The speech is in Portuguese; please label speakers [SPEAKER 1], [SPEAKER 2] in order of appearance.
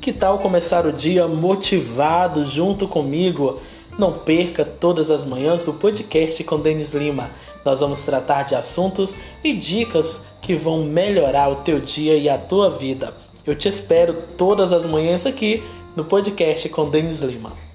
[SPEAKER 1] Que tal começar o dia motivado junto comigo? Não perca todas as manhãs o podcast com Denis Lima. Nós vamos tratar de assuntos e dicas que vão melhorar o teu dia e a tua vida. Eu te espero todas as manhãs aqui no podcast com Denis Lima.